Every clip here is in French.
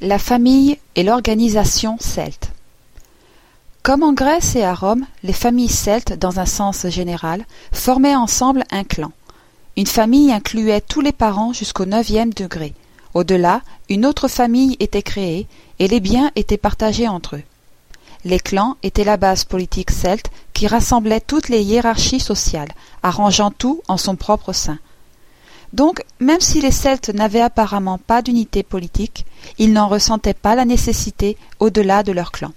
La famille et l'organisation celte. Comme en Grèce et à Rome, les familles celtes, dans un sens général, formaient ensemble un clan. Une famille incluait tous les parents jusqu'au neuvième degré. Au-delà, une autre famille était créée et les biens étaient partagés entre eux. Les clans étaient la base politique celte qui rassemblait toutes les hiérarchies sociales, arrangeant tout en son propre sein. Donc, même si les Celtes n'avaient apparemment pas d'unité politique, ils n'en ressentaient pas la nécessité au-delà de leur clan.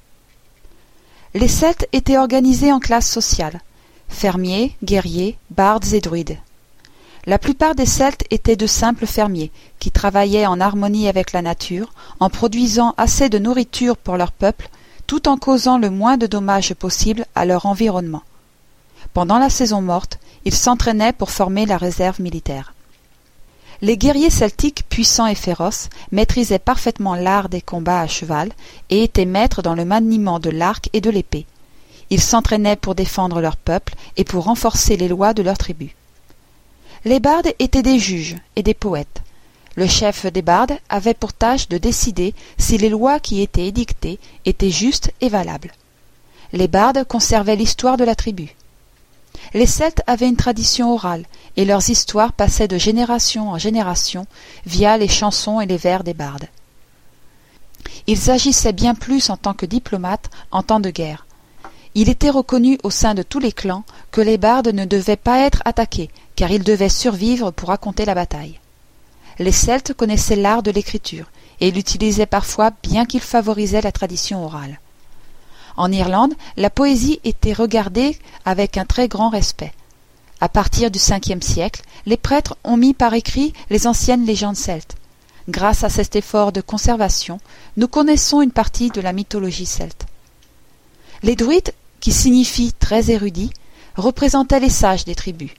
Les Celtes étaient organisés en classes sociales fermiers, guerriers, bardes et druides. La plupart des Celtes étaient de simples fermiers, qui travaillaient en harmonie avec la nature, en produisant assez de nourriture pour leur peuple, tout en causant le moins de dommages possible à leur environnement. Pendant la saison morte, ils s'entraînaient pour former la réserve militaire. Les guerriers celtiques puissants et féroces maîtrisaient parfaitement l'art des combats à cheval et étaient maîtres dans le maniement de l'arc et de l'épée. Ils s'entraînaient pour défendre leur peuple et pour renforcer les lois de leur tribu. Les bardes étaient des juges et des poètes. Le chef des bardes avait pour tâche de décider si les lois qui étaient édictées étaient justes et valables. Les bardes conservaient l'histoire de la tribu. Les Celtes avaient une tradition orale, et leurs histoires passaient de génération en génération via les chansons et les vers des bardes. Ils agissaient bien plus en tant que diplomates en temps de guerre. Il était reconnu au sein de tous les clans que les bardes ne devaient pas être attaqués, car ils devaient survivre pour raconter la bataille. Les Celtes connaissaient l'art de l'écriture, et l'utilisaient parfois bien qu'ils favorisaient la tradition orale. En Irlande, la poésie était regardée avec un très grand respect. À partir du Ve siècle, les prêtres ont mis par écrit les anciennes légendes celtes. Grâce à cet effort de conservation, nous connaissons une partie de la mythologie celte. Les druides, qui signifient très érudits, représentaient les sages des tribus.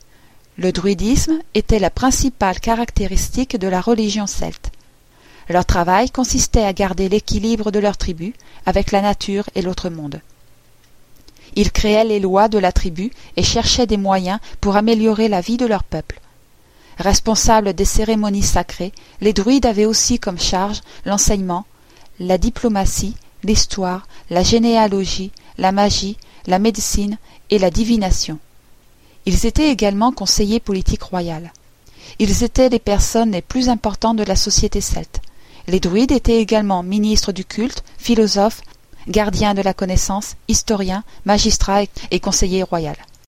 Le druidisme était la principale caractéristique de la religion celte. Leur travail consistait à garder l'équilibre de leur tribu avec la nature et l'autre monde. Ils créaient les lois de la tribu et cherchaient des moyens pour améliorer la vie de leur peuple. Responsables des cérémonies sacrées, les druides avaient aussi comme charge l'enseignement, la diplomatie, l'histoire, la généalogie, la magie, la médecine et la divination. Ils étaient également conseillers politiques royales. Ils étaient les personnes les plus importantes de la société celte. Les druides étaient également ministres du culte, philosophes, gardiens de la connaissance, historiens, magistrats et conseillers royaux.